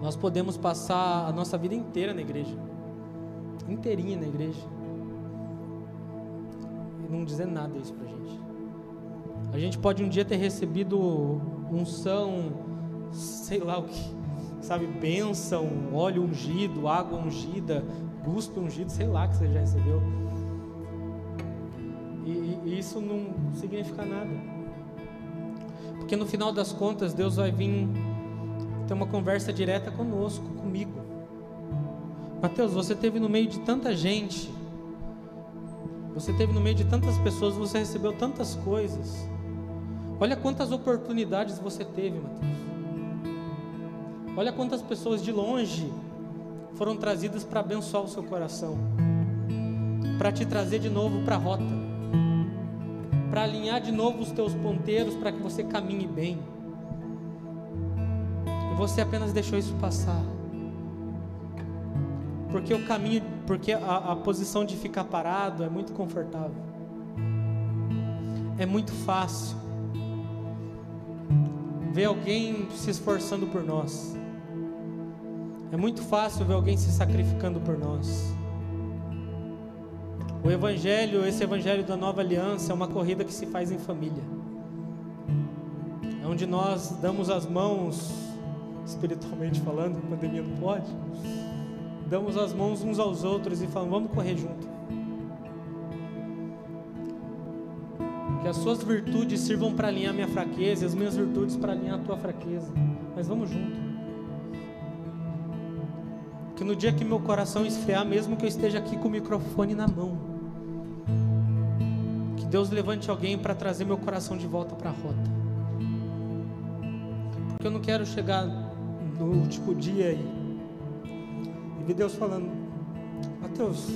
Nós podemos passar a nossa vida inteira na igreja, inteirinha na igreja, não dizer nada isso pra gente. A gente pode um dia ter recebido unção, sei lá o que, sabe, bênção, óleo ungido, água ungida, guspe ungido, sei lá que você já recebeu. E, e isso não significa nada. Porque no final das contas, Deus vai vir ter uma conversa direta conosco, comigo. Mateus, você teve no meio de tanta gente, você teve no meio de tantas pessoas, você recebeu tantas coisas. Olha quantas oportunidades você teve, Mateus. Olha quantas pessoas de longe foram trazidas para abençoar o seu coração, para te trazer de novo para a rota, para alinhar de novo os teus ponteiros para que você caminhe bem. E você apenas deixou isso passar. Porque o caminho, porque a, a posição de ficar parado é muito confortável. É muito fácil ver alguém se esforçando por nós. É muito fácil ver alguém se sacrificando por nós. O Evangelho, esse Evangelho da nova aliança, é uma corrida que se faz em família. É onde nós damos as mãos, espiritualmente falando, a pandemia não pode, damos as mãos uns aos outros e falamos: vamos correr junto. Que as suas virtudes sirvam para alinhar minha fraqueza e as minhas virtudes para alinhar a tua fraqueza. Mas vamos junto que no dia que meu coração esfriar, mesmo que eu esteja aqui com o microfone na mão, que Deus levante alguém para trazer meu coração de volta para a rota. Porque eu não quero chegar no último dia e, e ver Deus falando: Mateus,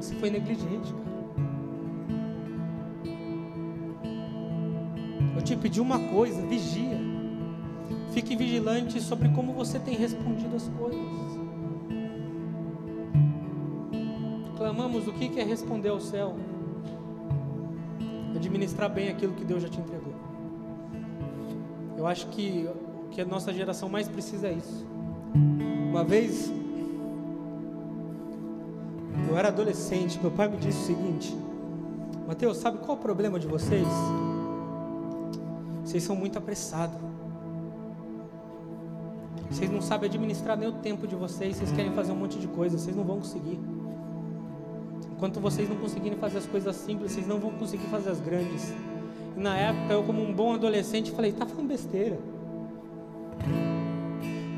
você foi negligente, cara. Eu te pedi uma coisa, vigia. Fique vigilante sobre como você tem respondido as coisas. Clamamos o que é responder ao céu? Administrar bem aquilo que Deus já te entregou. Eu acho que o que a nossa geração mais precisa é isso. Uma vez, eu era adolescente, meu pai me disse o seguinte: Mateus, sabe qual é o problema de vocês? Vocês são muito apressados. Vocês não sabem administrar nem o tempo de vocês, vocês querem fazer um monte de coisa, vocês não vão conseguir. Enquanto vocês não conseguirem fazer as coisas simples, vocês não vão conseguir fazer as grandes. E na época, eu, como um bom adolescente, falei: tá falando besteira.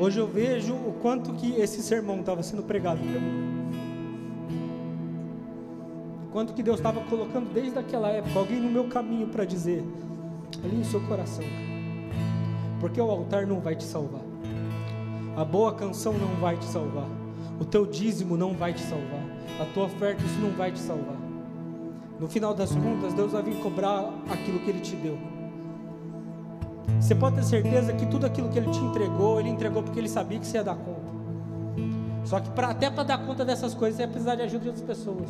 Hoje eu vejo o quanto que esse sermão estava sendo pregado para mim. Quanto que Deus estava colocando desde aquela época alguém no meu caminho para dizer: ali no seu coração, cara. Porque o altar não vai te salvar. A boa canção não vai te salvar. O teu dízimo não vai te salvar. A tua oferta, isso não vai te salvar. No final das contas, Deus vai vir cobrar aquilo que Ele te deu. Você pode ter certeza que tudo aquilo que Ele te entregou, Ele entregou porque Ele sabia que você ia dar conta. Só que pra, até para dar conta dessas coisas, você vai precisar de ajuda de outras pessoas.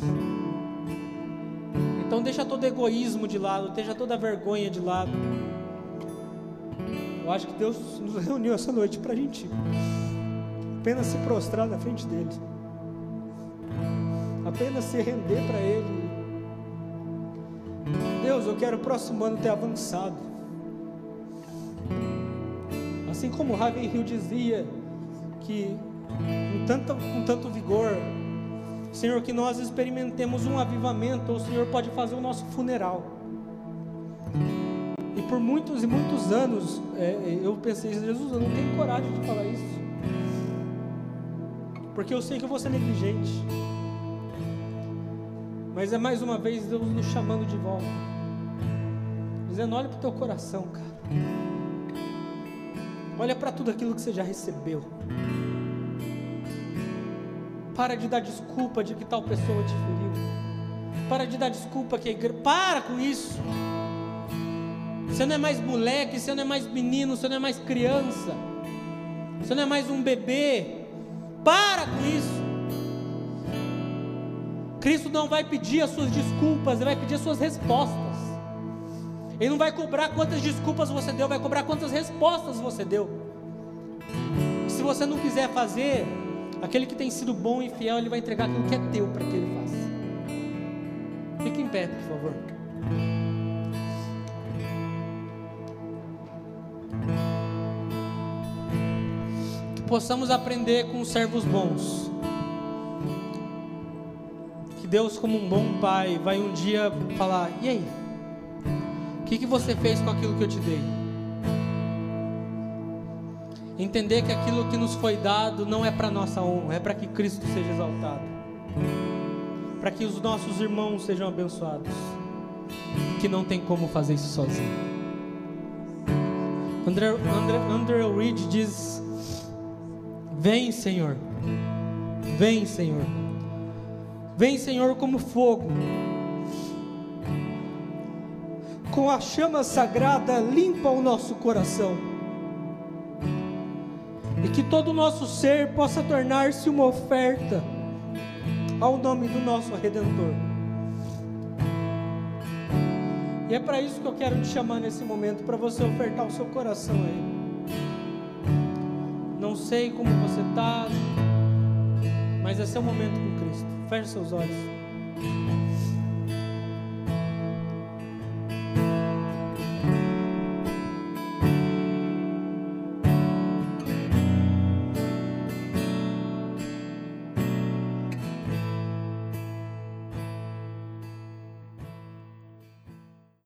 Então deixa todo egoísmo de lado, deixa toda vergonha de lado. Eu acho que Deus nos reuniu essa noite para a gente apenas se prostrar na frente dele, apenas se render para Ele. Deus, eu quero o próximo ano ter avançado. Assim como Raven Hill dizia que com tanto, com tanto vigor, Senhor, que nós experimentemos um avivamento, o Senhor pode fazer o nosso funeral. E por muitos e muitos anos é, eu pensei, Jesus, eu não tenho coragem de falar isso. Porque eu sei que eu vou ser negligente. Mas é mais uma vez Deus nos chamando de volta. Dizendo, olha para o teu coração, cara. Olha para tudo aquilo que você já recebeu. Para de dar desculpa de que tal pessoa te feriu. Para de dar desculpa que a igreja. Para com isso. Você não é mais moleque, você não é mais menino, você não é mais criança. Você não é mais um bebê. Para com isso. Cristo não vai pedir as suas desculpas, Ele vai pedir as suas respostas. Ele não vai cobrar quantas desculpas você deu, vai cobrar quantas respostas você deu. Se você não quiser fazer, aquele que tem sido bom e fiel, ele vai entregar aquilo que é teu para que ele faça. Fique em pé, por favor. Que possamos aprender com os servos bons. Que Deus, como um bom pai, vai um dia falar: e aí? Que, que você fez com aquilo que eu te dei? Entender que aquilo que nos foi dado não é para nossa honra, é para que Cristo seja exaltado. Para que os nossos irmãos sejam abençoados, que não tem como fazer isso sozinho. André, André, André Reed diz: Vem, Senhor, vem, Senhor, vem, Senhor, como fogo, com a chama sagrada, limpa o nosso coração, e que todo o nosso ser possa tornar-se uma oferta ao nome do nosso Redentor. E é para isso que eu quero te chamar nesse momento, para você ofertar o seu coração a Ele. Não sei como você está, mas esse é o momento com Cristo. Feche seus olhos.